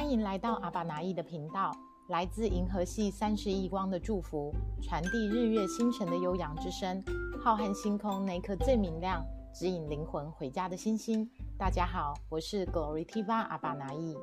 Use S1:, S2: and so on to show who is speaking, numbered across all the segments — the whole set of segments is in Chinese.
S1: 欢迎来到阿巴拿意的频道。来自银河系三十亿光的祝福，传递日月星辰的悠扬之声。浩瀚星空那颗最明亮，指引灵魂回家的星星。大家好，我是 Glory Tiva 阿巴拿意。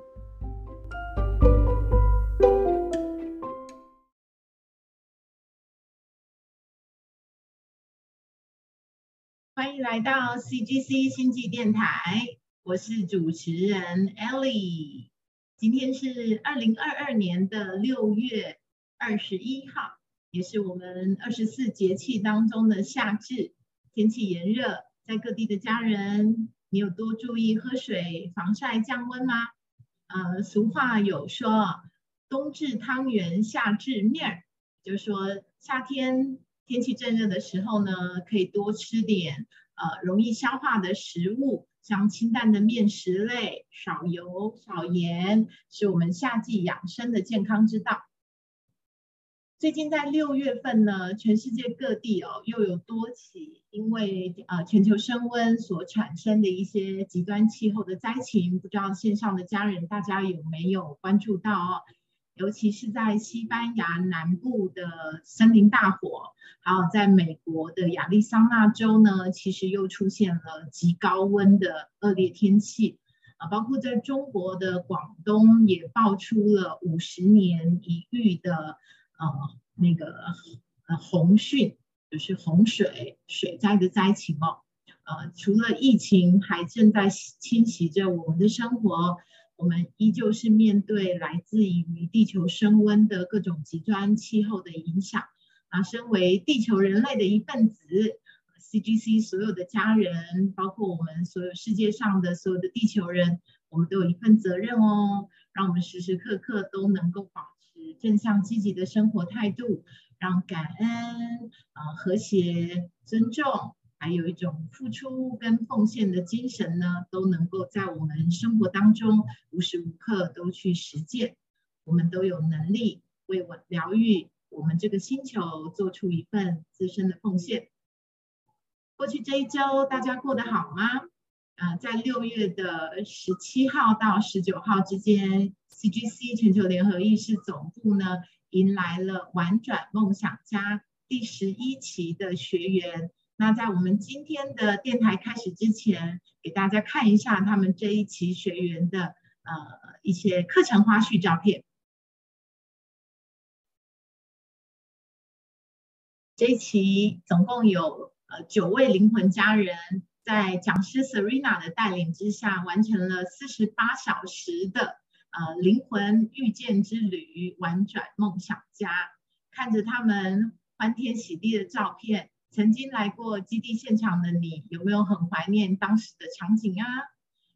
S2: 欢迎来到 CGC 星际电台，我是主持人 Ellie。今天是二零二二年的六月二十一号，也是我们二十四节气当中的夏至，天气炎热，在各地的家人，你有多注意喝水、防晒、降温吗？呃，俗话有说，冬至汤圆，夏至面儿，就是说夏天天气正热的时候呢，可以多吃点呃容易消化的食物。像清淡的面食类，少油少盐，是我们夏季养生的健康之道。最近在六月份呢，全世界各地哦，又有多起因为呃全球升温所产生的一些极端气候的灾情，不知道线上的家人大家有没有关注到哦？尤其是在西班牙南部的森林大火，还有在美国的亚利桑那州呢，其实又出现了极高温的恶劣天气啊，包括在中国的广东也爆出了五十年一遇的呃那个呃洪汛，就是洪水水灾的灾情哦，呃，除了疫情还正在侵袭着我们的生活。我们依旧是面对来自于地球升温的各种极端气候的影响啊，身为地球人类的一份子，CGC 所有的家人，包括我们所有世界上的所有的地球人，我们都有一份责任哦，让我们时时刻刻都能够保持正向积极的生活态度，让感恩啊、和谐、尊重。还有一种付出跟奉献的精神呢，都能够在我们生活当中无时无刻都去实践。我们都有能力为我疗愈我们这个星球做出一份自身的奉献。过去这一周大家过得好吗？啊，在六月的十七号到十九号之间，CGC 全球联合意识总部呢，迎来了玩转梦想家第十一期的学员。那在我们今天的电台开始之前，给大家看一下他们这一期学员的呃一些课程花絮照片。这一期总共有呃九位灵魂家人，在讲师 Serena 的带领之下，完成了四十八小时的呃灵魂遇见之旅，玩转梦想家。看着他们欢天喜地的照片。曾经来过基地现场的你，有没有很怀念当时的场景啊？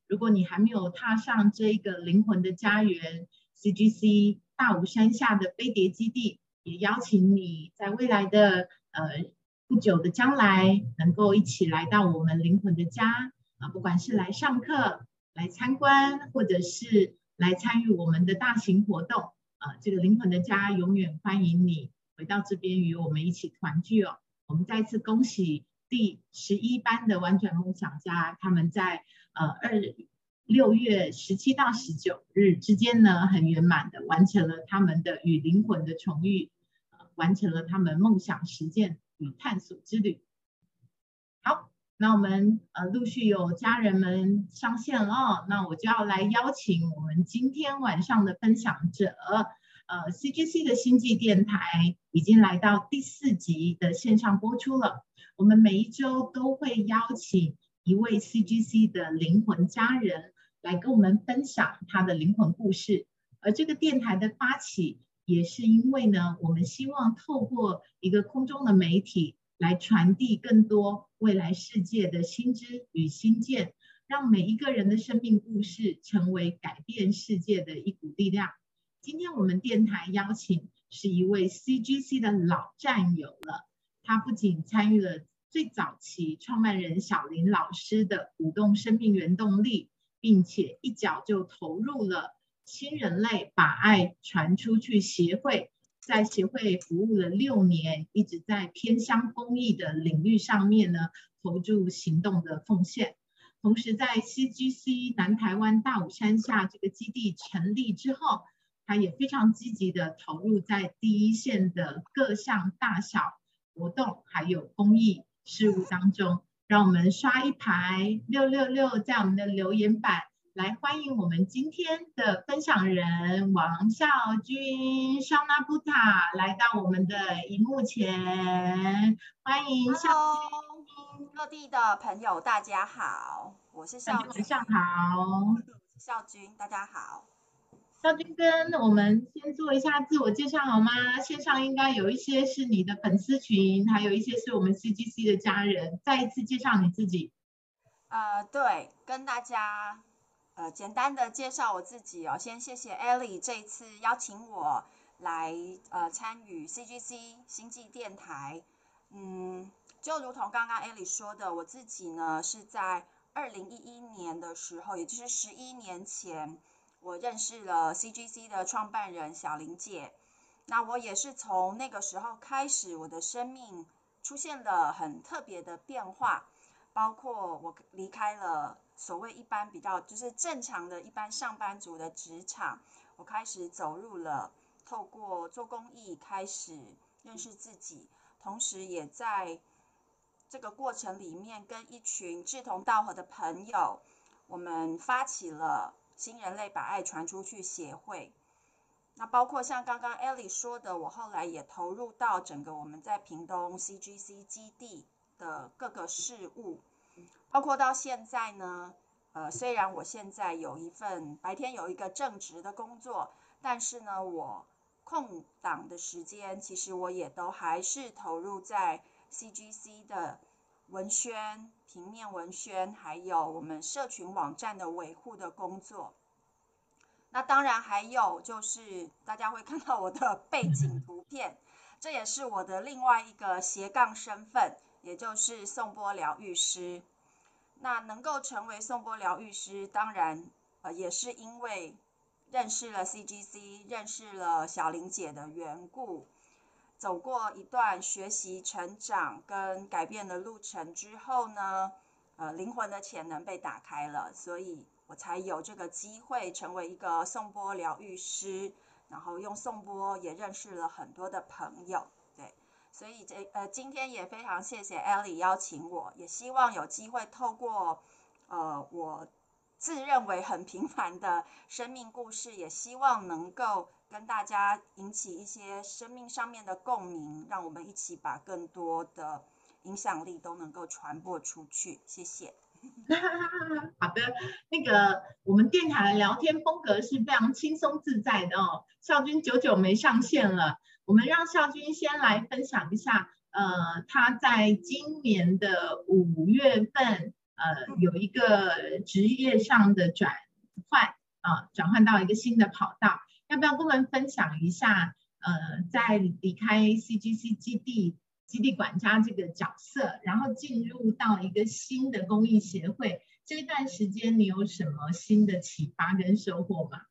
S2: 如果你还没有踏上这一个灵魂的家园 CGC 大武山下的飞碟基地，也邀请你在未来的呃不久的将来，能够一起来到我们灵魂的家啊！不管是来上课、来参观，或者是来参与我们的大型活动啊，这个灵魂的家永远欢迎你回到这边与我们一起团聚哦。我们再次恭喜第十一班的玩转梦想家，他们在呃二六月十七到十九日之间呢，很圆满的完成了他们的与灵魂的重遇，完成了他们梦想实践与探索之旅。好，那我们呃陆续有家人们上线了，那我就要来邀请我们今天晚上的分享者。呃，CGC 的星际电台已经来到第四集的线上播出了。我们每一周都会邀请一位 CGC 的灵魂家人来跟我们分享他的灵魂故事。而这个电台的发起，也是因为呢，我们希望透过一个空中的媒体来传递更多未来世界的新知与新见，让每一个人的生命故事成为改变世界的一股力量。今天我们电台邀请是一位 CGC 的老战友了，他不仅参与了最早期创办人小林老师的鼓动生命原动力，并且一脚就投入了新人类把爱传出去协会，在协会服务了六年，一直在偏乡公益的领域上面呢投注行动的奉献。同时在 CGC 南台湾大武山下这个基地成立之后，他也非常积极的投入在第一线的各项大小活动还有公益事务当中。让我们刷一排六六六，在我们的留言板来欢迎我们今天的分享人王孝军肖纳布塔来到我们的荧幕前，欢迎孝
S3: 军。各地的朋友大家好，我是孝军。
S2: 晚上好，
S3: 孝军，大家好。
S2: 少君跟我们先做一下自我介绍好吗？线上应该有一些是你的粉丝群，还有一些是我们 CGC 的家人。再一次介绍你自己。
S3: 呃，对，跟大家呃简单的介绍我自己哦。先谢谢 Ellie 这一次邀请我来呃参与 CGC 星际电台。嗯，就如同刚刚 Ellie 说的，我自己呢是在二零一一年的时候，也就是十一年前。我认识了 CGC 的创办人小林姐，那我也是从那个时候开始，我的生命出现了很特别的变化，包括我离开了所谓一般比较就是正常的一般上班族的职场，我开始走入了透过做公益开始认识自己，同时也在这个过程里面跟一群志同道合的朋友，我们发起了。新人类把爱传出去协会，那包括像刚刚 Ellie 说的，我后来也投入到整个我们在屏东 CGC 基地的各个事务，包括到现在呢，呃，虽然我现在有一份白天有一个正职的工作，但是呢，我空档的时间，其实我也都还是投入在 CGC 的。文宣、平面文宣，还有我们社群网站的维护的工作。那当然还有就是大家会看到我的 背景图片，这也是我的另外一个斜杠身份，也就是颂钵疗愈师。那能够成为颂钵疗愈师，当然呃也是因为认识了 CGC，认识了小玲姐的缘故。走过一段学习、成长跟改变的路程之后呢，呃，灵魂的潜能被打开了，所以我才有这个机会成为一个颂钵疗愈师，然后用颂钵也认识了很多的朋友，对，所以这呃今天也非常谢谢 Ellie 邀请我，也希望有机会透过呃我自认为很平凡的生命故事，也希望能够。跟大家引起一些生命上面的共鸣，让我们一起把更多的影响力都能够传播出去。谢谢。
S2: 好的，那个我们电台的聊天风格是非常轻松自在的哦。孝君久久没上线了，我们让孝君先来分享一下，呃，他在今年的五月份，呃，有一个职业上的转换，啊，转换到一个新的跑道。要不要跟我们分享一下？呃，在离开 CGC 基地基地管家这个角色，然后进入到一个新的公益协会，这段时间你有什么新的启发跟收获吗？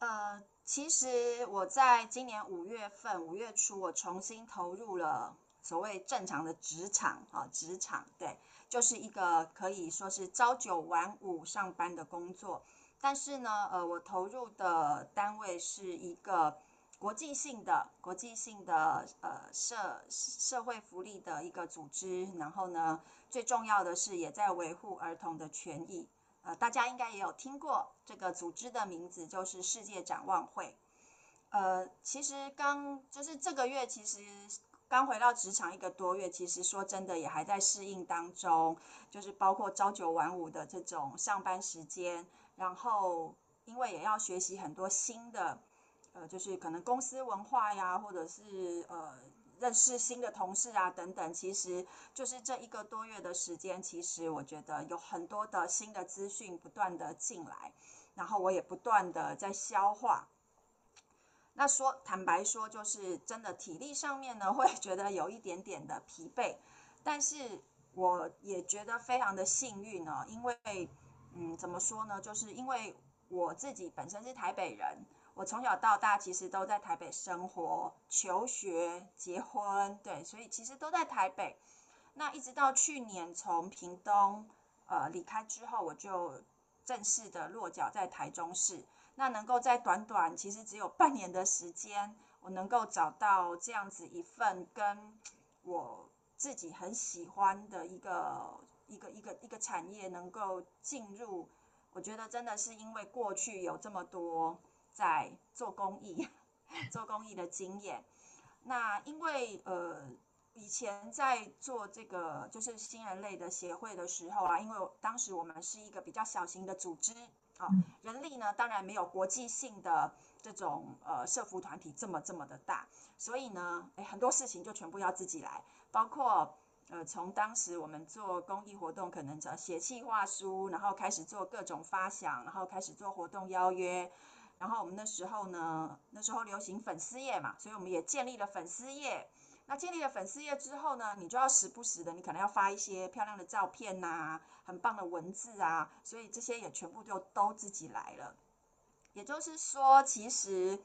S3: 呃，其实我在今年五月份五月初，我重新投入了所谓正常的职场啊，职场对，就是一个可以说是朝九晚五上班的工作。但是呢，呃，我投入的单位是一个国际性的、国际性的呃社社会福利的一个组织。然后呢，最重要的是也在维护儿童的权益。呃，大家应该也有听过这个组织的名字，就是世界展望会。呃，其实刚就是这个月，其实刚回到职场一个多月，其实说真的也还在适应当中，就是包括朝九晚五的这种上班时间。然后，因为也要学习很多新的，呃，就是可能公司文化呀，或者是呃认识新的同事啊等等，其实就是这一个多月的时间，其实我觉得有很多的新的资讯不断的进来，然后我也不断的在消化。那说坦白说，就是真的体力上面呢，会觉得有一点点的疲惫，但是我也觉得非常的幸运呢，因为。嗯，怎么说呢？就是因为我自己本身是台北人，我从小到大其实都在台北生活、求学、结婚，对，所以其实都在台北。那一直到去年从屏东呃离开之后，我就正式的落脚在台中市。那能够在短短其实只有半年的时间，我能够找到这样子一份跟我自己很喜欢的一个一个一个一个产业能够进入，我觉得真的是因为过去有这么多在做公益、做公益的经验。那因为呃以前在做这个就是新人类的协会的时候啊，因为当时我们是一个比较小型的组织。好，人力呢，当然没有国际性的这种呃社服团体这么这么的大，所以呢，哎，很多事情就全部要自己来，包括呃从当时我们做公益活动，可能只要写计划书，然后开始做各种发想，然后开始做活动邀约，然后我们那时候呢，那时候流行粉丝页嘛，所以我们也建立了粉丝页。那建立了粉丝页之后呢，你就要时不时的，你可能要发一些漂亮的照片呐，很棒的文字啊，所以这些也全部就都自己来了。也就是说，其实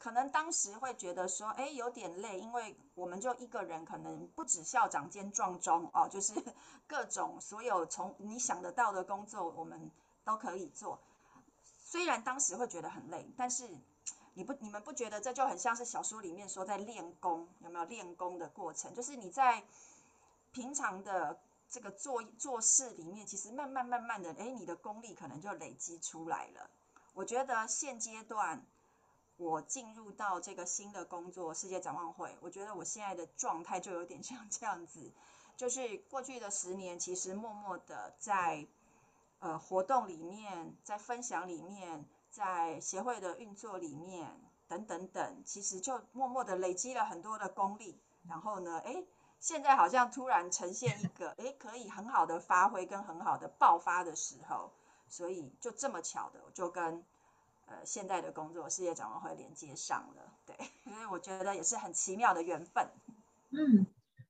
S3: 可能当时会觉得说，哎，有点累，因为我们就一个人，可能不止校长兼壮中哦，就是 各种所有从你想得到的工作，我们都可以做。虽然当时会觉得很累，但是。你不，你们不觉得这就很像是小说里面说在练功，有没有练功的过程？就是你在平常的这个做做事里面，其实慢慢慢慢的，哎，你的功力可能就累积出来了。我觉得现阶段我进入到这个新的工作世界展望会，我觉得我现在的状态就有点 像这样子，就是过去的十年，其实默默的在呃活动里面，在分享里面。在协会的运作里面，等等等，其实就默默的累积了很多的功力。然后呢，哎，现在好像突然呈现一个，哎，可以很好的发挥跟很好的爆发的时候，所以就这么巧的，就跟呃现在的工作事业展望会连接上了。对，所以我觉得也是很奇妙的缘分。
S2: 嗯。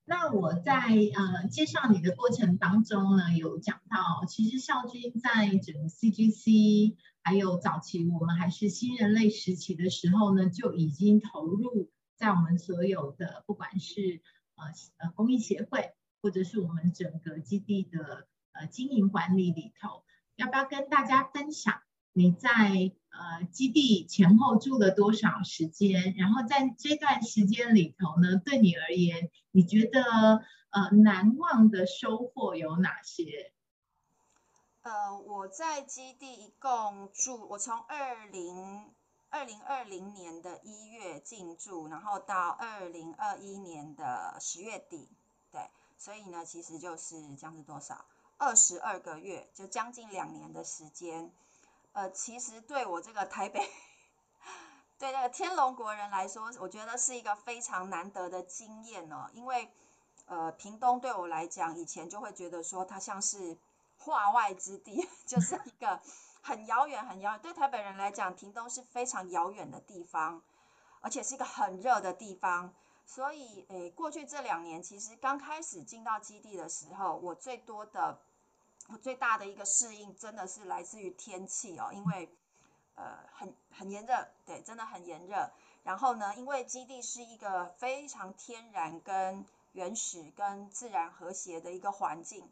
S2: 那我在呃介绍你的过程当中呢，有讲到，其实校军在整个 CGC，还有早期我们还是新人类时期的时候呢，就已经投入在我们所有的不管是呃呃公益协会，或者是我们整个基地的呃经营管理里头，要不要跟大家分享你在？呃，基地前后住了多少时间？然后在这段时间里头呢，对你而言，你觉得呃难忘的收获有哪些？
S3: 呃，我在基地一共住，我从二零二零二零年的一月进驻，然后到二零二一年的十月底，对，所以呢，其实就是将是多少？二十二个月，就将近两年的时间。呃，其实对我这个台北，对那个天龙国人来说，我觉得是一个非常难得的经验哦。因为，呃，屏东对我来讲，以前就会觉得说它像是化外之地，就是一个很遥远、很遥远。对台北人来讲，屏东是非常遥远的地方，而且是一个很热的地方。所以，诶，过去这两年，其实刚开始进到基地的时候，我最多的。最大的一个适应真的是来自于天气哦，因为呃很很炎热，对，真的很炎热。然后呢，因为基地是一个非常天然、跟原始、跟自然和谐的一个环境，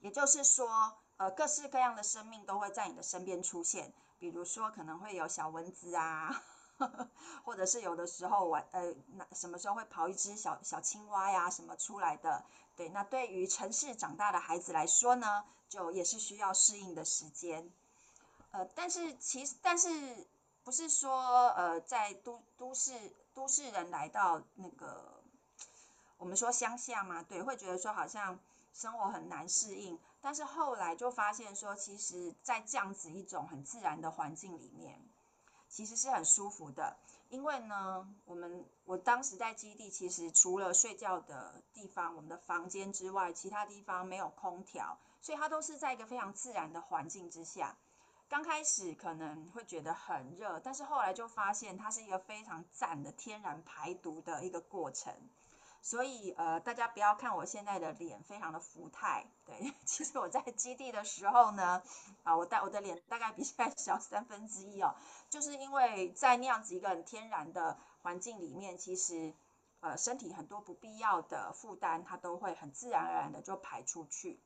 S3: 也就是说，呃，各式各样的生命都会在你的身边出现，比如说可能会有小蚊子啊，或者是有的时候晚呃那什么时候会跑一只小小青蛙呀什么出来的。对，那对于城市长大的孩子来说呢，就也是需要适应的时间。呃，但是其实，但是不是说呃，在都都市都市人来到那个我们说乡下嘛，对，会觉得说好像生活很难适应。但是后来就发现说，其实，在这样子一种很自然的环境里面，其实是很舒服的。因为呢，我们我当时在基地，其实除了睡觉的地方，我们的房间之外，其他地方没有空调，所以它都是在一个非常自然的环境之下。刚开始可能会觉得很热，但是后来就发现它是一个非常赞的天然排毒的一个过程。所以呃，大家不要看我现在的脸非常的浮态，对，其实我在基地的时候呢，啊，我大我的脸大概比现在小三分之一哦，就是因为在那样子一个很天然的环境里面，其实呃身体很多不必要的负担，它都会很自然而然的就排出去。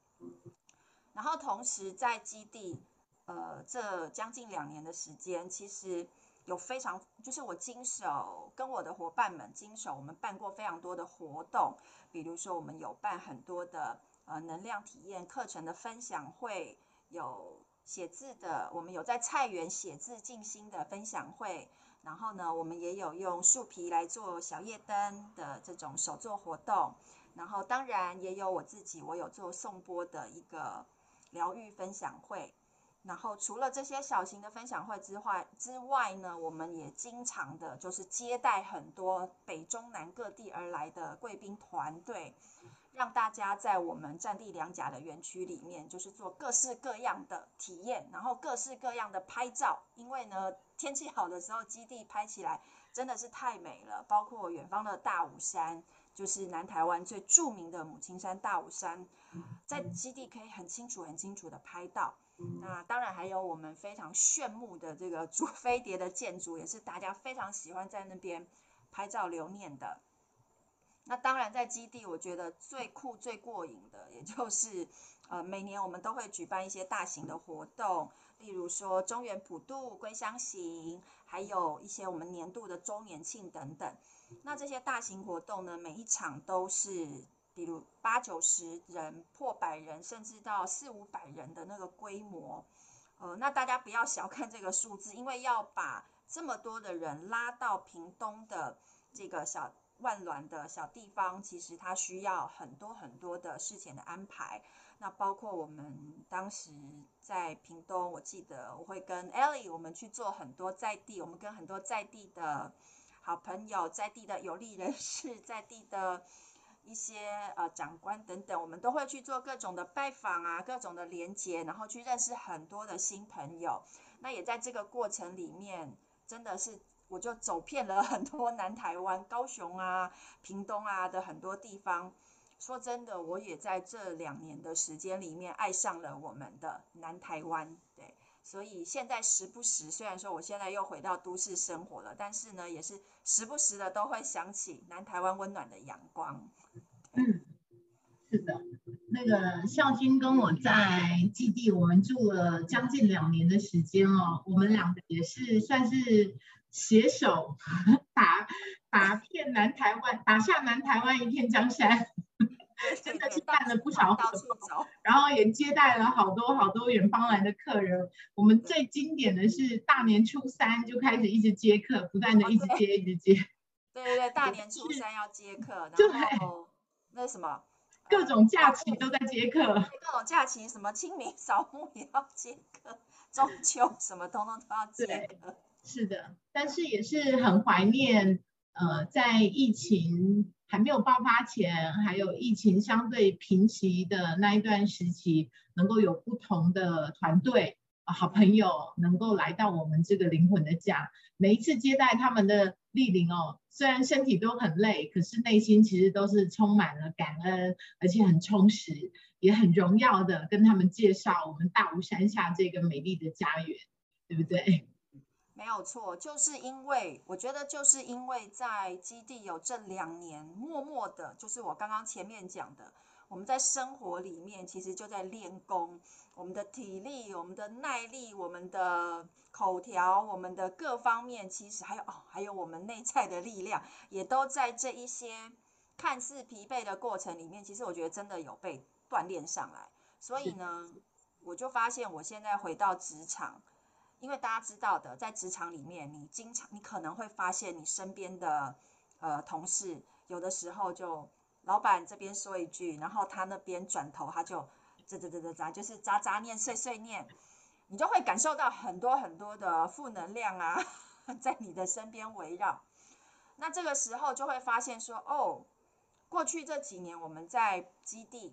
S3: 然后同时在基地，呃，这将近两年的时间，其实有非常，就是我经手跟我的伙伴们经手，我们办过非常多的活动，比如说我们有办很多的呃能量体验课程的分享会，有写字的，我们有在菜园写字静心的分享会。然后呢，我们也有用树皮来做小夜灯的这种手作活动。然后当然也有我自己，我有做颂钵的一个疗愈分享会。然后除了这些小型的分享会之外之外呢，我们也经常的就是接待很多北中南各地而来的贵宾团队，让大家在我们占地两甲的园区里面，就是做各式各样的体验，然后各式各样的拍照。因为呢。天气好的时候，基地拍起来真的是太美了。包括远方的大武山，就是南台湾最著名的母亲山大武山，在基地可以很清楚、很清楚的拍到。那当然还有我们非常炫目的这个主 飞碟的建筑，也是大家非常喜欢在那边拍照留念的。那当然在基地，我觉得最酷、最过瘾的，也就是呃每年我们都会举办一些大型的活动。例如说中原普渡、归乡行，还有一些我们年度的周年庆等等。那这些大型活动呢，每一场都是，比如八九十人、破百人，甚至到四五百人的那个规模。呃，那大家不要小看这个数字，因为要把这么多的人拉到屏东的这个小万峦的小地方，其实它需要很多很多的事前的安排。那包括我们当时在屏东，我记得我会跟 Ellie，我们去做很多在地，我们跟很多在地的好朋友、在地的有利人士、在地的一些呃长官等等，我们都会去做各种的拜访啊，各种的连接，然后去认识很多的新朋友。那也在这个过程里面，真的是我就走遍了很多南台湾、高雄啊、屏东啊的很多地方。说真的，我也在这两年的时间里面爱上了我们的南台湾，对，所以现在时不时，虽然说我现在又回到都市生活了，但是呢，也是时不时的都会想起南台湾温暖的阳光。
S2: 嗯，是的，那个孝君跟我在基地，我们住了将近两年的时间哦，我们两个也是算是携手 打打遍南台湾，打下南台湾一片江山。真的是办了不少活动，然后也接待了好多好多远方来的客人。我们最经典的是大年初三就开始一直接客，不断的一直接一直接。
S3: 对对对，大年初三要接客，然后那什么，
S2: 各种假期都在接客，
S3: 各种假期什么清明扫墓也要接客，中秋什么通通都要接客。
S2: 是的，但是也是很怀念，呃，在疫情。还没有爆发前，还有疫情相对平息的那一段时期，能够有不同的团队，好朋友能够来到我们这个灵魂的家，每一次接待他们的莅临哦，虽然身体都很累，可是内心其实都是充满了感恩，而且很充实，也很荣耀的跟他们介绍我们大武山下这个美丽的家园，对不对？
S3: 没有错，就是因为我觉得，就是因为在基地有这两年，默默的，就是我刚刚前面讲的，我们在生活里面其实就在练功，我们的体力、我们的耐力、我们的口条、我们的各方面，其实还有哦，还有我们内在的力量，也都在这一些看似疲惫的过程里面，其实我觉得真的有被锻炼上来。所以呢，我就发现我现在回到职场。因为大家知道的，在职场里面，你经常你可能会发现，你身边的呃同事，有的时候就老板这边说一句，然后他那边转头他就啧啧啧啧啧，就是渣渣念碎碎念，你就会感受到很多很多的负能量啊，在你的身边围绕。那这个时候就会发现说，哦，过去这几年我们在基地，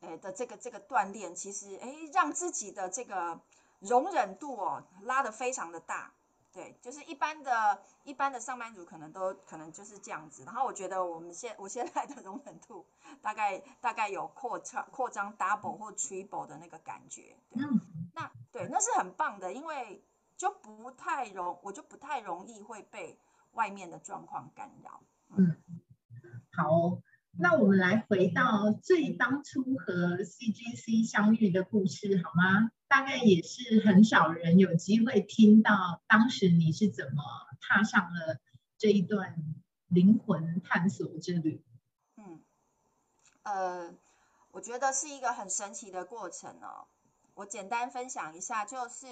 S3: 诶的这个这个锻炼，其实诶让自己的这个。容忍度哦拉的非常的大，对，就是一般的、一般的上班族可能都可能就是这样子。然后我觉得我们现我现在的容忍度大概大概有扩张扩张 double 或 triple 的那个感觉。嗯，那对，那是很棒的，因为就不太容我就不太容易会被外面的状况干扰。
S2: 嗯，好，那我们来回到最当初和 CGC 相遇的故事好吗？大概也是很少人有机会听到，当时你是怎么踏上了这一段灵魂探索之旅？
S3: 嗯，呃，我觉得是一个很神奇的过程哦。我简单分享一下，就是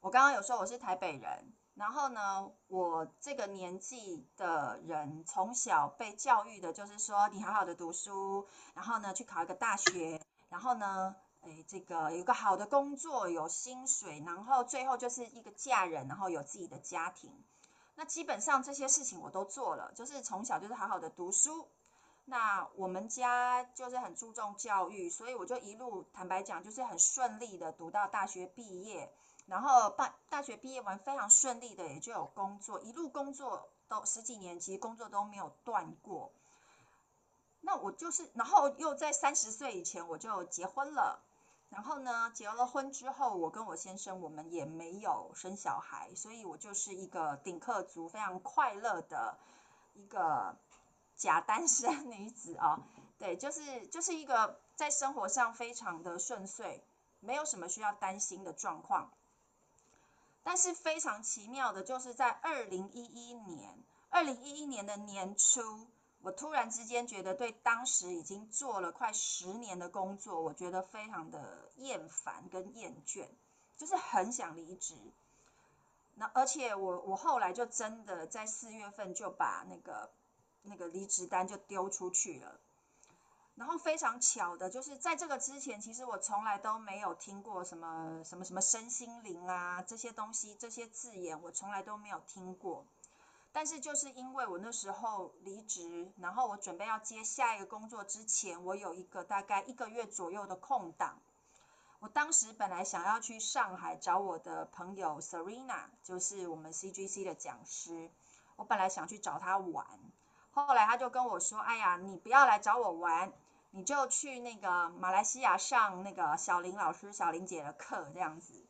S3: 我刚刚有说我是台北人。然后呢，我这个年纪的人从小被教育的就是说，你好好的读书，然后呢去考一个大学，然后呢，哎，这个有个好的工作，有薪水，然后最后就是一个嫁人，然后有自己的家庭。那基本上这些事情我都做了，就是从小就是好好的读书。那我们家就是很注重教育，所以我就一路坦白讲，就是很顺利的读到大学毕业。然后大大学毕业完非常顺利的，也就有工作，一路工作都十几年，其实工作都没有断过。那我就是，然后又在三十岁以前我就结婚了。然后呢，结了婚之后，我跟我先生我们也没有生小孩，所以我就是一个顶客族，非常快乐的一个假单身女子啊。对，就是就是一个在生活上非常的顺遂，没有什么需要担心的状况。但是非常奇妙的，就是在二零一一年，二零一一年的年初，我突然之间觉得，对当时已经做了快十年的工作，我觉得非常的厌烦跟厌倦，就是很想离职。那而且我我后来就真的在四月份就把那个那个离职单就丢出去了。然后非常巧的，就是在这个之前，其实我从来都没有听过什么什么什么身心灵啊这些东西，这些字眼我从来都没有听过。但是就是因为我那时候离职，然后我准备要接下一个工作之前，我有一个大概一个月左右的空档。我当时本来想要去上海找我的朋友 Serena，就是我们 CGC 的讲师，我本来想去找他玩，后来他就跟我说：“哎呀，你不要来找我玩。”你就去那个马来西亚上那个小林老师、小林姐的课这样子。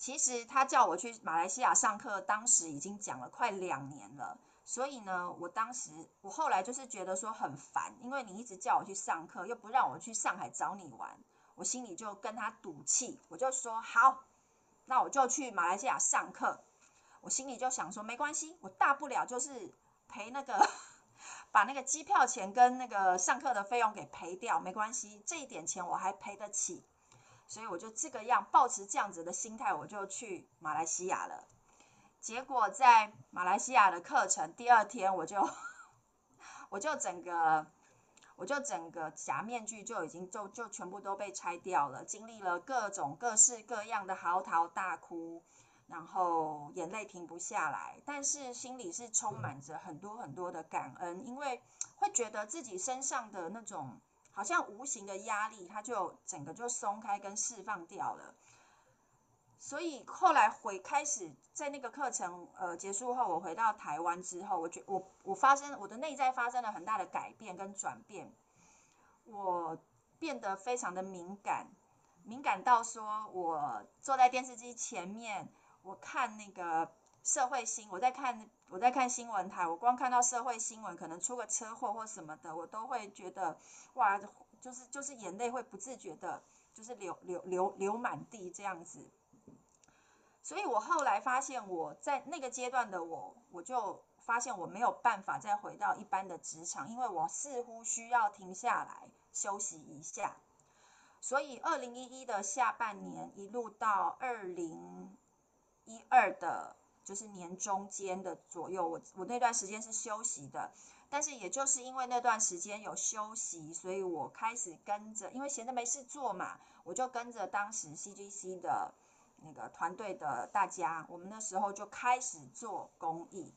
S3: 其实他叫我去马来西亚上课，当时已经讲了快两年了。所以呢，我当时我后来就是觉得说很烦，因为你一直叫我去上课，又不让我去上海找你玩，我心里就跟他赌气，我就说好，那我就去马来西亚上课。我心里就想说没关系，我大不了就是赔那个。把那个机票钱跟那个上课的费用给赔掉，没关系，这一点钱我还赔得起，所以我就这个样，保持这样子的心态，我就去马来西亚了。结果在马来西亚的课程第二天，我就我就整个我就整个假面具就已经就就全部都被拆掉了，经历了各种各式各样的嚎啕大哭。然后眼泪停不下来，但是心里是充满着很多很多的感恩，因为会觉得自己身上的那种好像无形的压力，它就整个就松开跟释放掉了。所以后来回开始在那个课程呃结束后，我回到台湾之后，我觉我我发生我的内在发生了很大的改变跟转变，我变得非常的敏感，敏感到说我坐在电视机前面。我看那个社会新，我在看我在看新闻台，我光看到社会新闻，可能出个车祸或什么的，我都会觉得哇，就是就是眼泪会不自觉的，就是流流流流满地这样子。所以我后来发现，我在那个阶段的我，我就发现我没有办法再回到一般的职场，因为我似乎需要停下来休息一下。所以二零一一的下半年一路到二零。一二的，就是年中间的左右，我我那段时间是休息的，但是也就是因为那段时间有休息，所以我开始跟着，因为闲着没事做嘛，我就跟着当时 CGC 的那个团队的大家，我们那时候就开始做公益，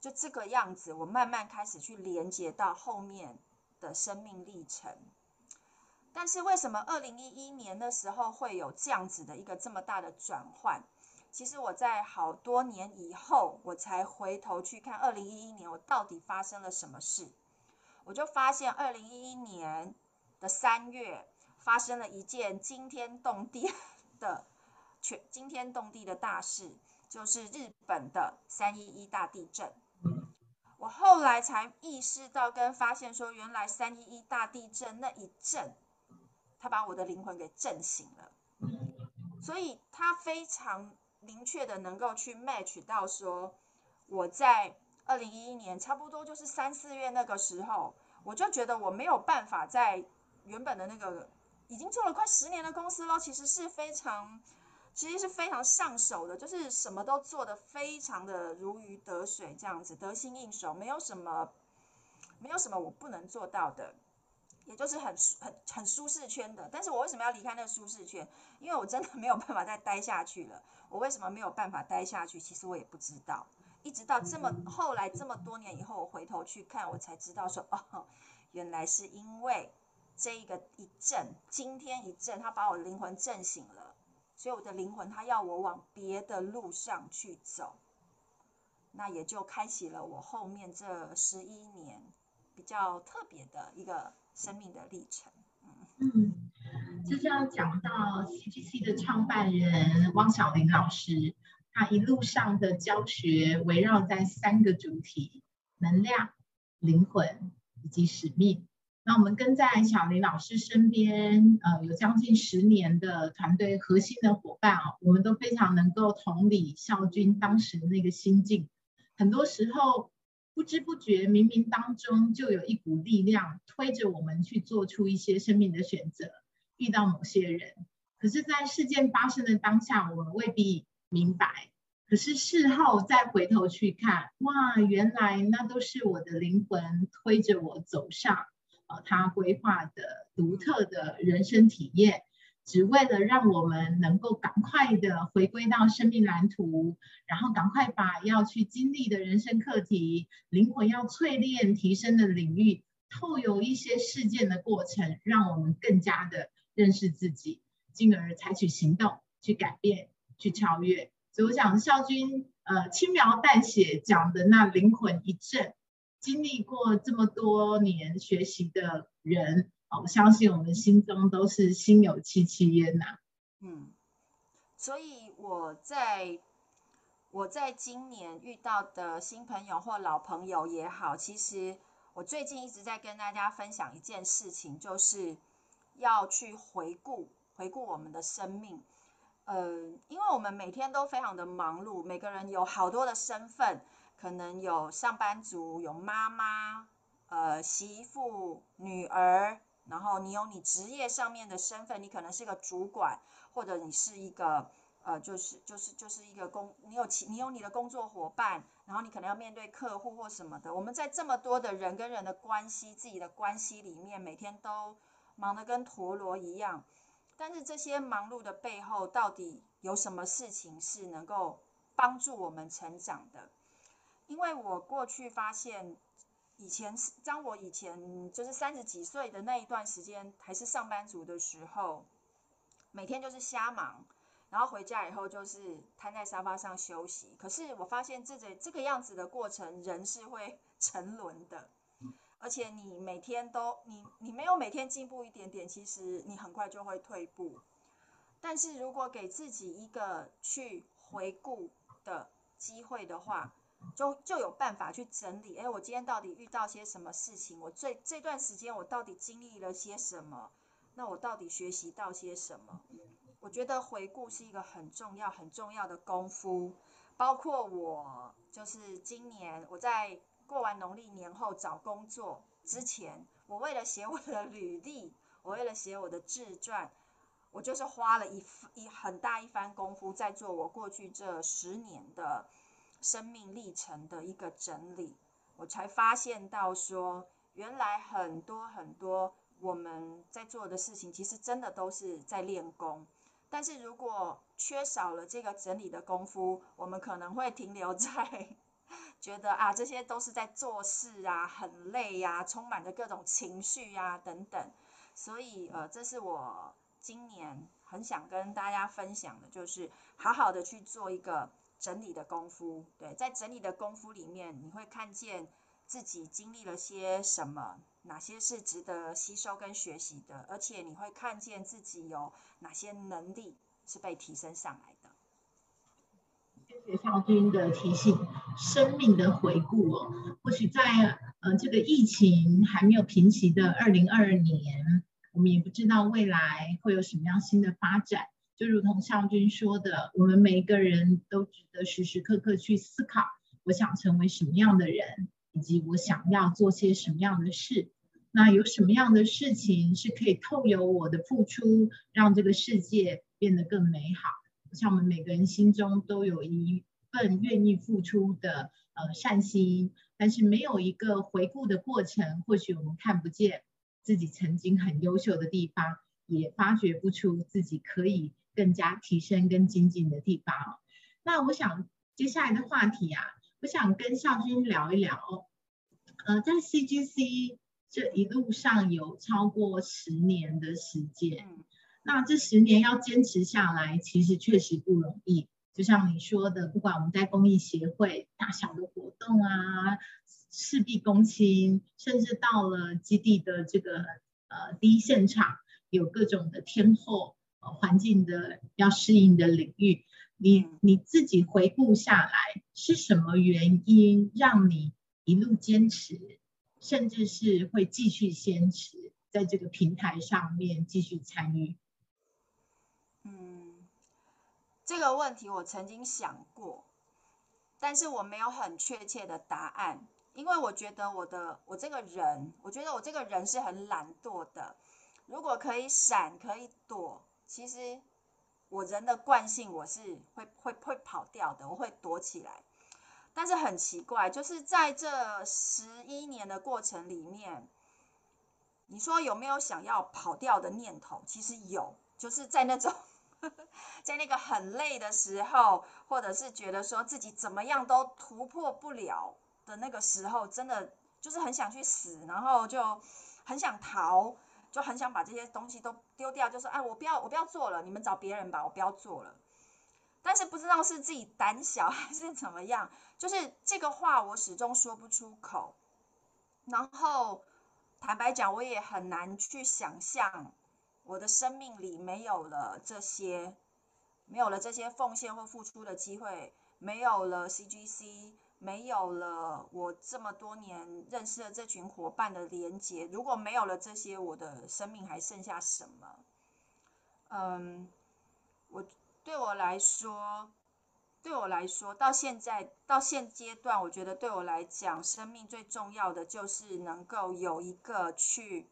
S3: 就这个样子，我慢慢开始去连接到后面的生命历程。但是为什么二零一一年的时候会有这样子的一个这么大的转换？其实我在好多年以后，我才回头去看二零一一年我到底发生了什么事。我就发现二零一一年的三月发生了一件惊天动地的全惊天动地的大事，就是日本的三一一大地震。我后来才意识到跟发现说，原来三一一大地震那一震，他把我的灵魂给震醒了。所以他非常明确的能够去 match 到说，我在二零一一年差不多就是三四月那个时候，我就觉得我没有办法在原本的那个已经做了快十年的公司了，其实是非常，其实是非常上手的，就是什么都做得非常的如鱼得水这样子，得心应手，没有什么，没有什么我不能做到的。也就是很舒很很舒适圈的，但是我为什么要离开那个舒适圈？因为我真的 没有办法再待下去了。我为什么没有办法待下去？其实我也不知道。一直到这么后来这么多年以后，我回头去看，我才知道说，哦，原来是因为这一个一震，今天一震，他把我灵魂震醒了，所以我的灵魂他要我往别的路上去走，那也就开启了我后面这十一年比较特别的一个。生命的历程，
S2: 嗯，就是要讲到 CGC 的创办人汪小玲老师，他一路上的教学围绕在三个主题：能量、灵魂以及使命。那我们跟在小林老师身边，呃，有将近十年的团队核心的伙伴啊，我们都非常能够同理孝军当时的那个心境，很多时候。不知不觉，冥冥当中就有一股力量推着我们去做出一些生命的选择，遇到某些人。可是，在事件发生的当下，我们未必明白。可是事后再回头去看，哇，原来那都是我的灵魂推着我走上，呃，他规划的独特的人生体验。只为了让我们能够赶快的回归到生命蓝图，然后赶快把要去经历的人生课题、灵魂要淬炼提升的领域，透有一些事件的过程，让我们更加的认识自己，进而采取行动去改变、去超越。所以我想，孝君呃轻描淡写讲的那灵魂一震，经历过这么多年学习的人。我相信我们心中都是心有戚戚焉呐。
S3: 嗯，所以我在我在今年遇到的新朋友或老朋友也好，其实我最近一直在跟大家分享一件事情，就是要去回顾回顾我们的生命。呃，因为我们每天都非常的忙碌，每个人有好多的身份，可能有上班族，有妈妈，呃，媳妇，女儿。然后你有你职业上面的身份，你可能是一个主管，或者你是一个呃，就是就是就是一个工，你有其你有你的工作伙伴，然后你可能要面对客户或什么的。我们在这么多的人跟人的关系，自己的关系里面，每天都忙得跟陀螺一样。但是这些忙碌的背后，到底有什么事情是能够帮助我们成长的？因为我过去发现。以前是当我以前就是三十几岁的那一段时间，还是上班族的时候，每天就是瞎忙，然后回家以后就是瘫在沙发上休息。可是我发现这个这个样子的过程，人是会 沉沦的，而且你每天都你你没有每天进步一点点，其实你很快就会退步。但是如果给自己一个去回顾的机会的话，就就有办法去整理，哎，我今天到底遇到些什么事情？我最这段时间我到底经历了些什么？那我到底学习到些什么？我觉得回顾是一个很重要很重要的功夫。包括我就是今年我在过完农历年后找工作之前，我为了写我的履历，我为了写我的自传，我就是花了一一很大一番功夫在做我过去这十年的。生命历程的一个整理，我才发现到说，原来很多很多我们在做的事情，其实真的都是在练功。但是如果缺少了这个整理的功夫，我们可能会停留在 觉得啊，这些都是在做事啊，很累呀，充满着各种情绪呀等等。所以呃，这是我今年很想跟大家分享的，就是好好的去做一个。整理的功夫，对，在整理的功夫里面，你会看见自己经历了些什么，哪些是值得吸收跟学习的，而且你会看见自己有哪些能力是被提升上来的。
S2: 谢谢少君的提醒，生命的回顾哦，或许在呃这个疫情还没有平息的二零二二年，我们也不知道未来会有什么样新的发展。就如同少君说的，我们每一个人都值得时时刻刻去思考，我想成为什么样的人，以及我想要做些什么样的事。那有什么样的事情是可以透由我的付出，让这个世界变得更美好？像我们每个人心中都有一份愿意付出的呃善心，但是没有一个回顾的过程，或许我们看不见自己曾经很优秀的地方，也发掘不出自己可以更加提升跟精进的地方哦。那我想接下来的话题啊，我想跟孝军聊一聊哦，呃，在 CGC。这一路上有超过十年的时间，那这十年要坚持下来，其实确实不容易。就像你说的，不管我们在公益协会大小的活动啊，事必躬亲，甚至到了基地的这个呃第一现场，有各种的天候、呃环境的要适应的领域，你你自己回顾下来，是什么原因让你一路坚持？甚至是会继续坚持在这个平台上面继续参与。
S3: 嗯，这个问题我曾经想过，但是我没有很确切的答案，因为我觉得我的我这个人，我觉得我这个人是很懒惰的。如果可以闪可以躲，其实我人的惯性我是会会会跑掉的，我会躲起来。但是很奇怪，就是在这十一年的过程里面，你说有没有想要跑掉的念头？其实有，就是在那种 在那个很累的时候，或者是觉得说自己怎么样都突破不了的那个时候，真的就是很想去死，然后就很想逃，就很想把这些东西都丢掉，就说哎，我不要，我不要做了，你们找别人吧，我不要做了。但是不知道是自己胆小还是怎么样。就是这个话，我始终说不出口。然后，坦白讲，我也很难去想象，我的生命里没有了这些，没有了这些奉献或付出的机会，没有了 CGC，没有了我这么多年认识的这群伙伴的连接。如果没有了这些，我的生命还剩下什么？嗯，我对我来说。对我来说，到现在到现阶段，我觉得对我来讲，生命最重要的就是能够有一个去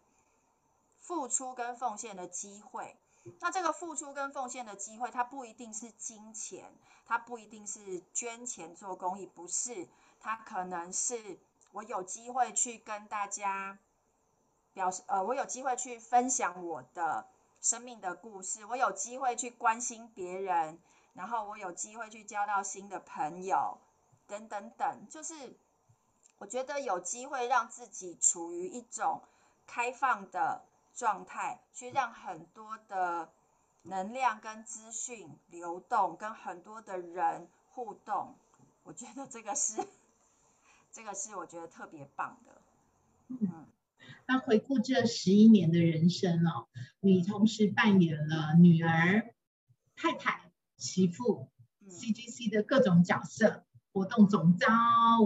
S3: 付出跟奉献的机会。那这个付出跟奉献的机会，它不一定是金钱，它不一定是捐钱做公益，不是，它可能是我有机会去跟大家表示，呃，我有机会去分享我的生命的故事，我有机会去关心别人。然后我有机会去交到新的朋友，等等等，就是我觉得有机会让自己处于一种开放的状态，去让很多的能量跟资讯流动，跟很多的人互动，我觉得这个是 这个是我觉得特别棒的。
S2: 嗯，那回顾这十一年的人生哦，你同时扮演了女儿、太太。媳妇，CGC 的各种角色，活动总招、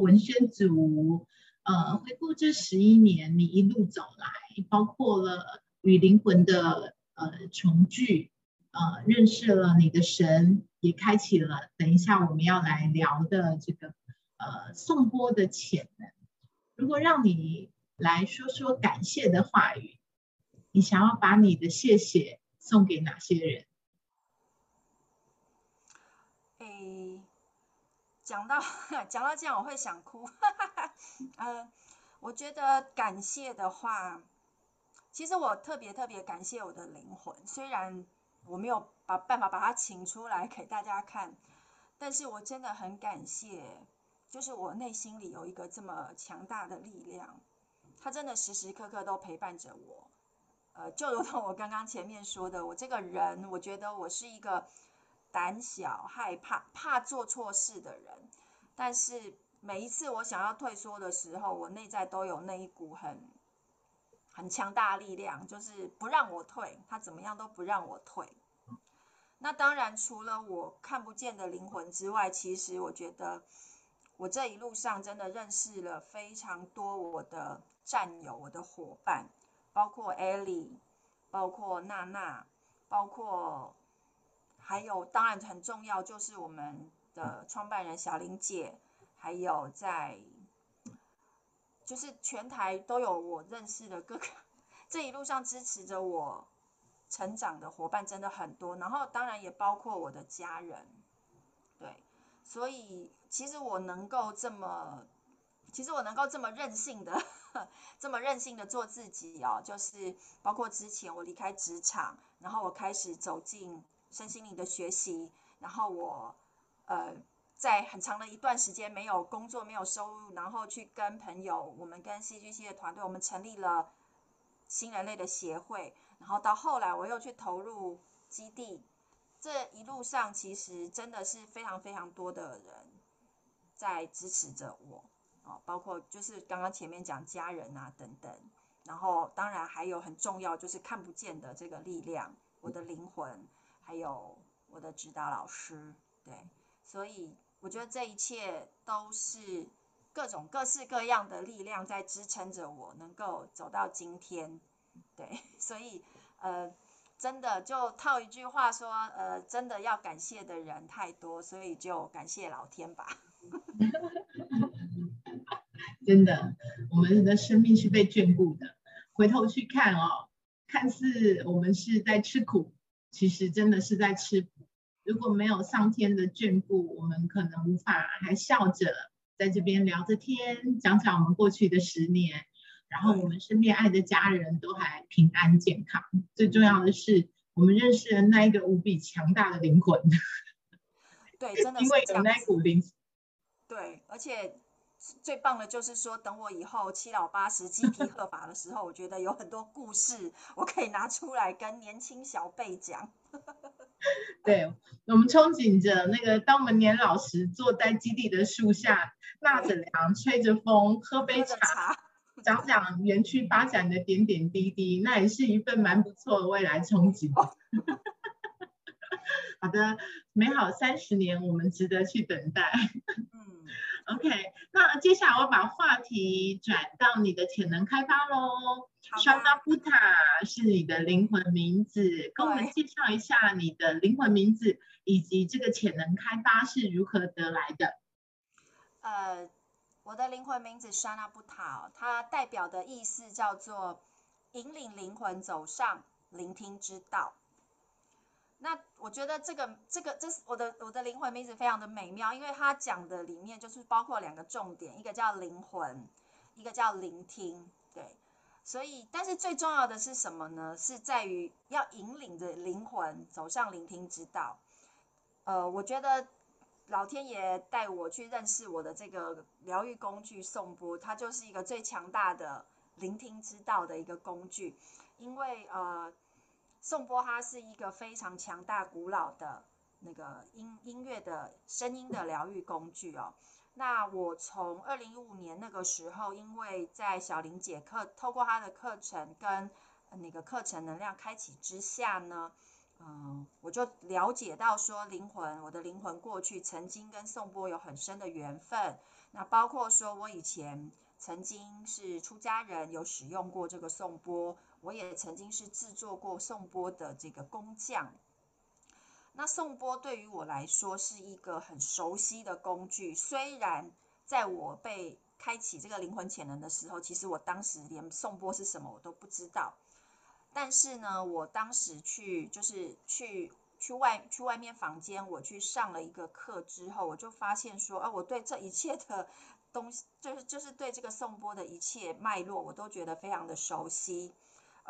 S2: 文宣组，呃，回顾这十一年，你一路走来，包括了与灵魂的呃重聚，呃，认识了你的神，也开启了等一下我们要来聊的这个呃颂钵的潜能。如果让你来说说感谢的话语，你想要把你的谢谢送给哪些人？
S3: 讲到讲到这样，我会想哭。呃，我觉得感谢的话，其实我特别特别感谢我的灵魂。虽然我没有把办法把它请出来给大家看，但是我真的很感谢，就是我内心里有一个这么强大的力量，它真的时时刻刻都陪伴着我。呃，就如同我刚刚前面说的，我这个人，我觉得我是一个。胆小、害怕、怕做错事的人，但是每一次我想要退缩的时候，我内在都有那一股很很强大力量，就是不让我退，他怎么样都不让我退。那当然，除了我看不见的灵魂之外，其实我觉得我这一路上真的认识了非常多我的战友、我的伙伴，包括 Ali，包括娜娜，包括还有当然很重要就是我们的创办人小玲姐，还有在就是全台都有我认识的各个这一路上支持着我。成长的伙伴真的很多，然后当然也包括我的家人，对，所以其实我能够这么，其实我能够这么任性的，这么任性的做自己哦，就是包括之前我离开职场，然后我开始走进身心灵的学习，然后我呃在很长的一段时间没有工作、没有收入，然后去跟朋友，我们跟 CGC 的团队，我们成立了新人类的协会。然后到后来，我又去投入基地，这一路上其实真的是非常非常多的人在支持着我，啊，包括就是刚刚前面讲家人啊等等，然后当然还有很重要就是看不见的这个力量，我的灵魂，还有我的指导老师，对，所以我觉得这一切都是各种各式各样的力量在支撑着我能够走到今天。对，所以呃，真的就套一句话说，呃，真的要感谢的人太多，所以就感谢老天吧。
S2: 真的，我们的生命是被眷顾的。回头去看哦，看似我们是在吃苦，其实真的是在吃。如果没有上天的眷顾，我们可能无法还笑着在这边聊着天，讲讲我们过去的十年。然后我们身边爱的家人都还平安健康，最重要的是我们认识了那一个无比强大的灵魂。
S3: 对，真的
S2: 因为有那股灵。
S3: 对，而且最棒的就是说，等我以后七老八十、鸡皮 鹤发的时候，我觉得有很多故事我可以拿出来跟年轻小辈讲。
S2: 对，我们憧憬着那个，当我们年老时，坐在基地的树下，纳着凉，吹着风，喝杯茶。讲讲园区发展的点点滴滴，那也是一份蛮不错的未来憧憬。好的，美好三十年，我们值得去等待。嗯 ，OK，那接下来我把话题转到你的潜能开发喽。Shana Buta 是你的灵魂名字，跟我们介绍一下你的灵魂名字以及这个潜能开发是如何得来的。
S3: 呃。我的灵魂名字 Shana Buta，它代表的意思叫做引领灵魂走上聆听之道。那我觉得这个这个这是我的我的灵魂名字非常的美妙，因为它讲的里面就是包括两个重点，一个叫灵魂，一个叫聆听。对，所以但是最重要的是什么呢？是在于要引领着灵魂走上聆听之道。呃，我觉得。老天爷带我去认识我的这个疗愈工具颂钵，它就是一个最强大的聆听之道的一个工具。因为呃，颂钵它是一个非常强大、古老的那个音音乐的声音的疗愈工具哦。那我从二零一五年那个时候，因为在小林姐课透过她的课程跟那个课程能量开启之下呢。嗯，我就了解到说灵魂，我的灵魂过去曾经跟颂钵有很深的缘分。那包括说我以前曾经是出家人，有使用过这个颂钵，我也曾经是制作过颂钵的这个工匠。那颂钵对于我来说是一个很熟悉的工具，虽然在我被开启这个灵魂潜能的时候，其实我当时连颂钵是什么我都不知道。但是呢，我当时去就是去去外去外面房间，我去上了一个课之后，我就发现说，啊，我对这一切的东西，就是就是对这个颂钵的一切脉络，我都觉得非常的熟悉，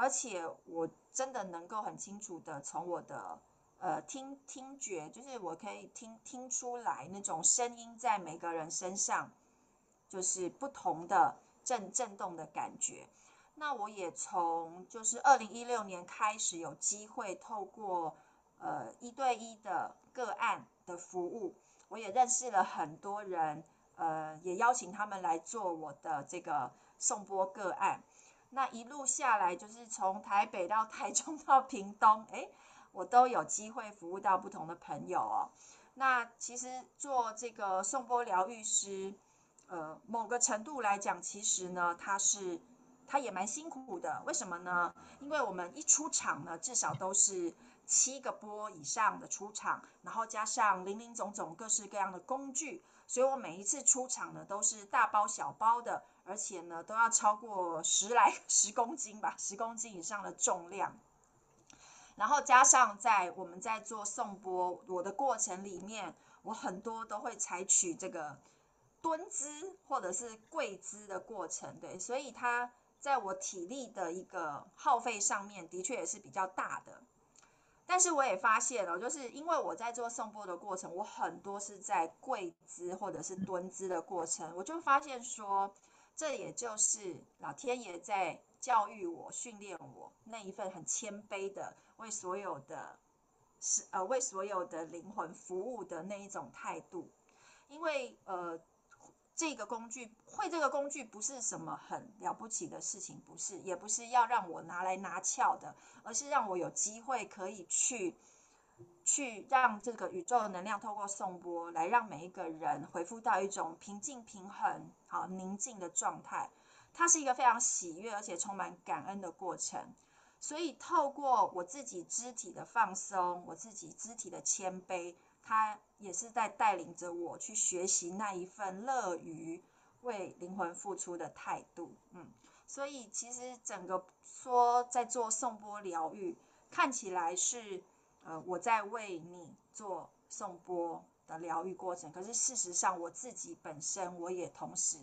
S3: 而且我真的能够很清楚的从我的呃听听觉，就是我可以听听出来那种声音在每个人身上，就是不同的震震动的感觉。那我也从就是二零一六年开始有机会透过呃一对一的个案的服务，我也认识了很多人，呃也邀请他们来做我的这个送播个案。那一路下来就是从台北到台中到屏东，哎，我都有机会服务到不同的朋友哦。那其实做这个颂钵疗愈师，呃，某个程度来讲，其实呢，他是他也蛮辛苦的。为什么呢？因为我们一出场呢，至少都是七个波以上的出场，然后加上零零总总各式各样的工具，所以我每一次出场呢，都是大包小包的，而且呢，都要超过十来十公斤吧，十公斤以上的重量。然后加上在我们在做颂钵我的过程里面，我很多都会采取这个蹲姿或者是跪姿的过程，对，所以它在我体力的一个耗费上面的确也是比较大的。但是我也发现了，就是因为我在做颂钵的过程，我很多是在跪姿或者是蹲姿的过程，我就发现说，这也就是老天爷在。教育我、训练我那一份很谦卑的为所有的是呃为所有的灵魂服务的那一种态度，因为呃这个工具会这个工具不是什么很了不起的事情，不是也不是要让我拿来拿翘的，而是让我有机会可以去去让这个宇宙的能量透过颂钵来让每一个人回复到一种平静、平衡、好宁静的状态。它是一个非常喜悦而且充满感恩的过程，所以透过我自己肢体的放松，我自己肢体的谦卑，它也是在带领着我去学习那一份乐于为灵魂付出的态度。嗯，所以其实整个说在做颂钵疗愈，看起来是呃我在为你做颂钵的疗愈过程，可是事实上我自己本身我也同时。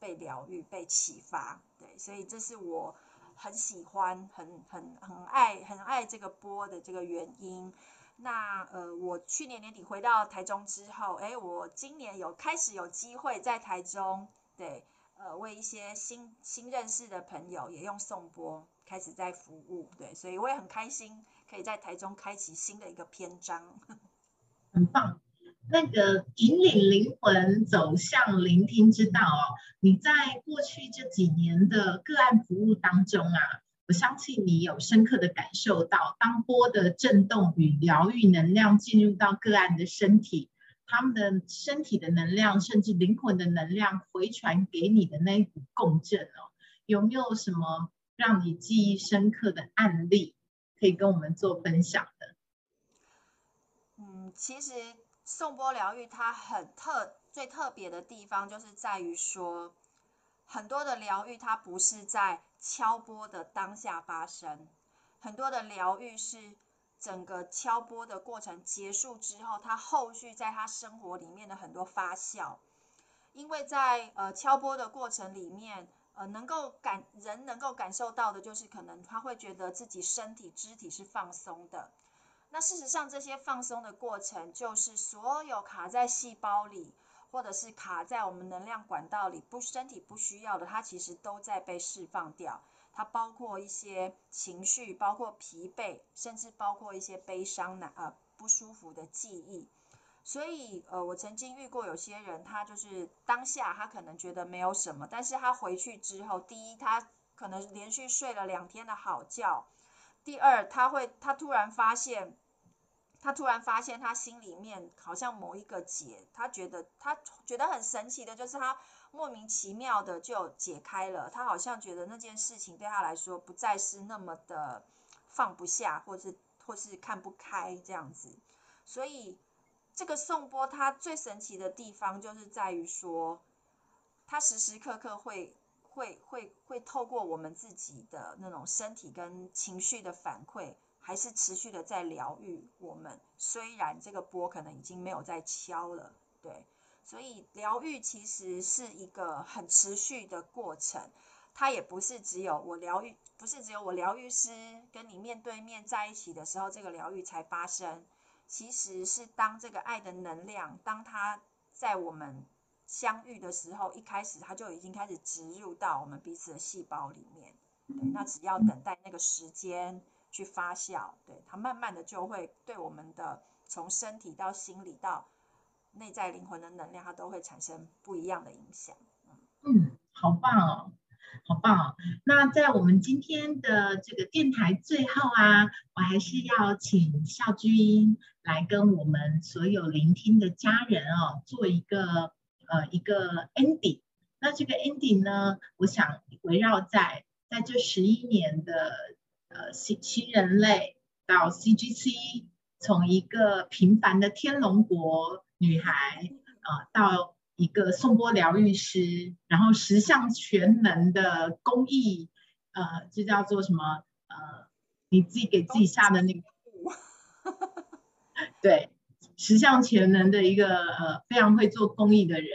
S3: 被疗愈、被启发，对，所以这是我很喜欢、很很很爱、很爱这个波的这个原因。那呃，我去年年底回到台中之后，哎，我今年有开始有机会在台中，对，呃，为一些新新认识的朋友也用颂钵开始在服务，对，所以我也很开心，可以在台中开启新的一个篇章，
S2: 很棒。那个引领灵魂走向聆听之道哦，你在过去这几年的个案服务当中啊，我相信你有深刻的感受到，当波的震动与疗愈能量进入到个案的身体，他们的身体的能量，甚至灵魂的能量回传给你的那一股共振哦，有没有什么让你记忆深刻的案例？可以跟我们做分享的？
S3: 嗯，其实。颂钵疗愈它很特最特别的地方，就是在于说，很多的疗愈它不是在敲钵的当下发生，很多的疗愈是整个敲钵的过程结束之后，他后续在他生活里面的很多发酵，因为在呃敲钵的过程里面，呃能够感人能够感受到的就是可能他会觉得自己身体肢体是放松的。那事实上，这些放松的过程，就是所有卡在细胞里，或者是卡在我们能量管道里，不身体不需要的，它其实都在被释放掉。它包括一些情绪，包括疲惫，甚至包括一些悲伤、难呃不舒服的记忆。所以，呃，我曾经遇过有些人，他就是当下他可能觉得没有什么，但是他回去之后，第一，他可能连续睡了两天的好觉。第二，他会，他突然发现，他突然发现他心里面好像某一个结，他觉得他觉得很神奇的，就是他莫名其妙的就解开了，他好像觉得那件事情对他来说不再是那么的放不下，或是或是看不开这样子。所以这个颂钵它最神奇的地方就是在于说，它时时刻刻会。会会会透过我们自己的那种身体跟情绪的反馈，还是持续的在疗愈我们。虽然这个波可能已经没有在敲了，对，所以疗愈其实是一个很持续的过程。它也不是只有我疗愈，不是只有我疗愈师跟你面对面在一起的时候，这个疗愈才发生。其实是当这个爱的能量，当它在我们。相遇的时候，一开始它就已经开始植入到我们彼此的细胞里面。对，那只要等待那个时间去发酵，对它慢慢的就会对我们的从身体到心理到内在灵魂的能量，它都会产生不一样的影响。
S2: 嗯，好棒哦！好棒哦！那在我们今天的这个电台最后啊，我还是要请孝君来跟我们所有聆听的家人哦，做一个呃一个 ending。那这个 ending 呢，我想围绕在在这十一年的呃新新人类到 CGC，从一个平凡的天龙国女孩啊到。一个颂钵疗愈师，然后十项全能的公益，呃，就叫做什么？呃，你自己给自己下的那个，对，十项全能的一个呃非常会做公益的人，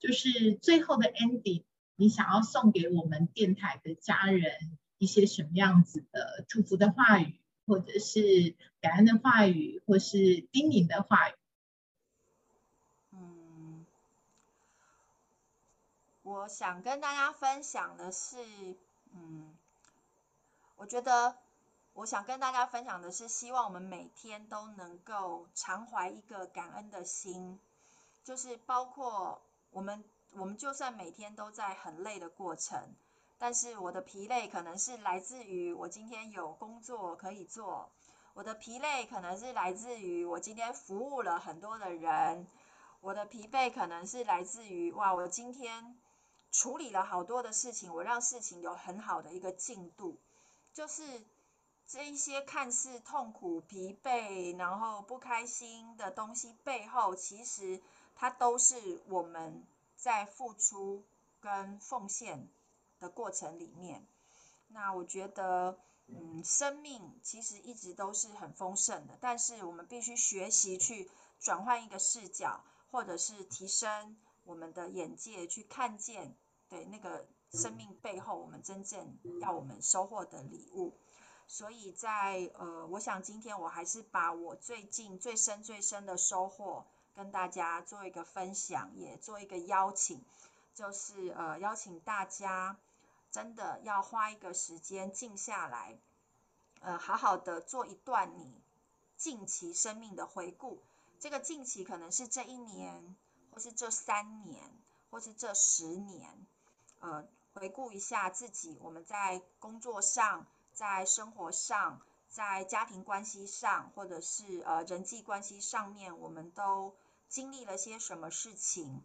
S2: 就是最后的 ending，你想要送给我们电台的家人一些什么样子的祝福的话语，或者是感恩的话语，或是叮咛的话语？
S3: 我想跟大家分享的是，嗯，我觉得我想跟大家分享的是，希望我们每天都能够常怀一个感恩的心，就是包括我们，我们就算每天都在很累的过程，但是我的疲累可能是来自于我今天有工作可以做，我的疲累可能是来自于我今天服务了很多的人，我的疲惫可能是来自于哇，我今天。处理了好多的事情，我让事情有很好的一个进度，就是这一些看似痛苦、疲惫，然后不开心的东西背后，其实它都是我们在付出跟奉献的过程里面。那我觉得，嗯，生命其实一直都是很丰盛的，但是我们必须学习去转换一个视角，或者是提升。我们的眼界去看见，对那个生命背后，我们真正要我们收获的礼物。所以在呃，我想今天我还是把我最近最深最深的收获跟大家做一个分享，也做一个邀请，就是呃邀请大家真的要花一个时间静下来，呃好好的做一段你近期生命的回顾。这个近期可能是这一年。或是这三年，或是这十年，呃，回顾一下自己，我们在工作上，在生活上，在家庭关系上，或者是呃人际关系上面，我们都经历了些什么事情？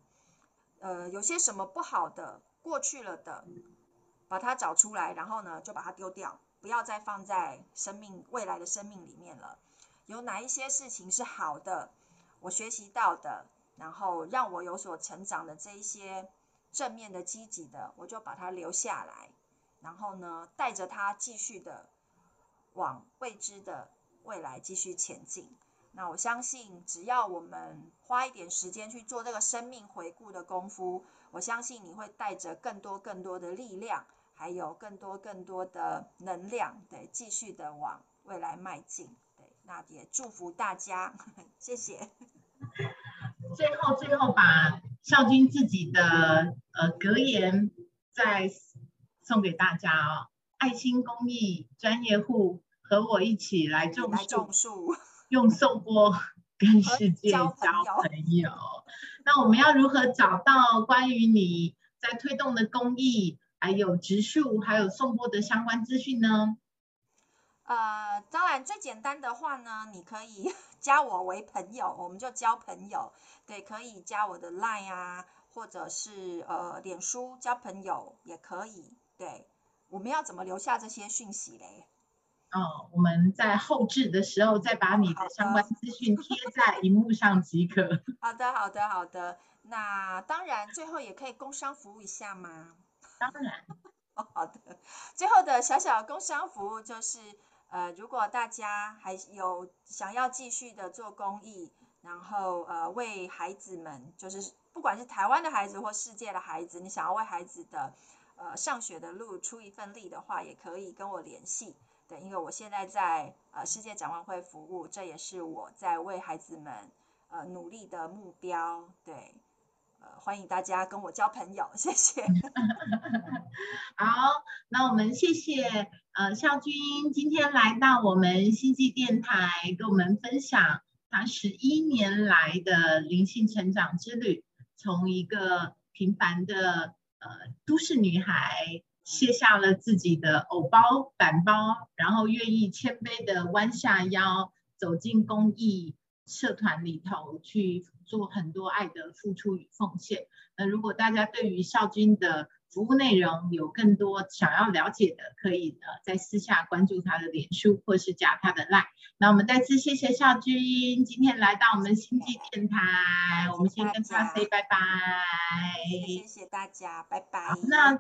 S3: 呃，有些什么不好的，过去了的，把它找出来，然后呢，就把它丢掉，不要再放在生命未来的生命里面了。有哪一些事情是好的，我学习到的？然后让我有所成长的这一些正面的、积极的，我就把它留下来。然后呢，带着它继续的往未知的未来继续前进。那我相信，只要我们花一点时间去做这个生命回顾的功夫，我相信你会带着更多更多的力量，还有更多更多的能量，对，继续的往未来迈进。对，那也祝福大家，谢谢。
S2: 最后，最后把孝君自己的呃格言再送给大家哦。爱心公益专业户和我一起来种树，用颂钵跟世界交朋友。那我们要如何找到关于你在推动的公益，还有植树，还有颂钵的相关资讯呢？
S3: 呃，当然最简单的话呢，你可以 加我为朋友，我们就交朋友。对，可以加我的 Line 啊，或者是呃脸书交朋友也可以。对，我们要怎么留下这些讯息嘞？
S2: 哦，我们在后置的时候再把你的相关资讯贴在荧幕上即可。
S3: 好的，好的，好的。那当然，最后也可以工商服务一下吗？
S2: 当然。
S3: 哦，好的。最后的小小工商服务就是，呃，如果大家还有想要继续的做公益。然后呃，为孩子们，就是不管是台湾的孩子或世界的孩子，你想要为孩子的呃上学的路出一份力的话，也可以跟我联系。对，因为我现在在呃世界展望会服务，这也是我在为孩子们呃努力的目标。对，呃，欢迎大家跟我交朋友，谢谢。
S2: 好，那我们谢谢呃孝军今天来到我们星际电台，跟我们分享。他十一年来的灵性成长之旅，从一个平凡的呃都市女孩，卸下了自己的偶包、板包，然后愿意谦卑的弯下腰，走进公益社团里头去做很多爱的付出与奉献。那如果大家对于少军的服务内容有更多想要了解的，可以呃在私下关注他的脸书或是加他的 line。那我们再次谢谢少君今天来到我们星际电台，我们先跟他 say 拜拜。
S3: 谢谢大家，拜拜。
S2: 那。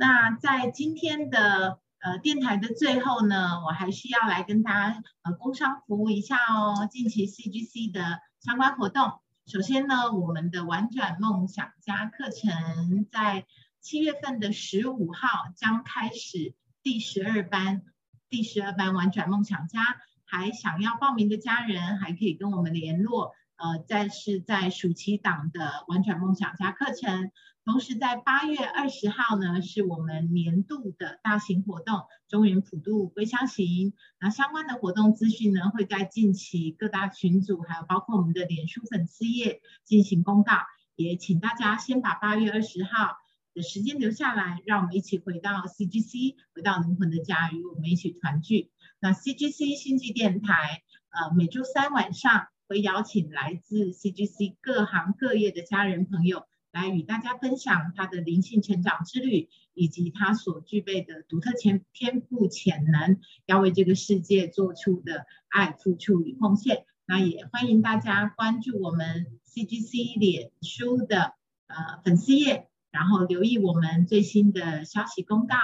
S2: 那在今天的呃电台的最后呢，我还需要来跟大家呃工商服务一下哦，近期 CGC 的相关活动。首先呢，我们的玩转梦想家课程在七月份的十五号将开始第十二班，第十二班玩转梦想家，还想要报名的家人还可以跟我们联络。呃，再是在暑期档的玩转梦想家课程。同时，在八月二十号呢，是我们年度的大型活动——中原普渡归乡行。那相关的活动资讯呢，会在近期各大群组，还有包括我们的脸书粉丝页进行公告。也请大家先把八月二十号时间留下来，让我们一起回到 CGC，回到灵魂的家，与我们一起团聚。那 CGC 星际电台，呃，每周三晚上会邀请来自 CGC 各行各业的家人朋友。来与大家分享他的灵性成长之旅，以及他所具备的独特潜天赋潜能，要为这个世界做出的爱、付出与奉献。那也欢迎大家关注我们 CGC 脸书的呃粉丝页，然后留意我们最新的消息公告。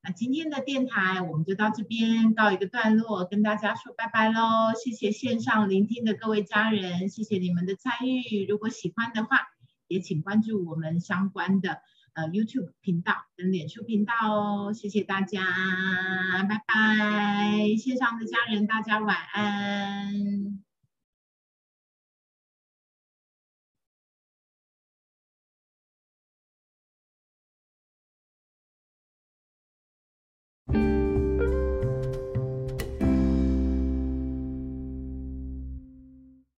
S2: 那今天的电台我们就到这边告一个段落，跟大家说拜拜喽！谢谢线上聆听的各位家人，谢谢你们的参与。如果喜欢的话，也请关注我们相关的呃 YouTube 频道跟脸书频道哦，谢谢大家，拜拜，线上的家人大家晚安。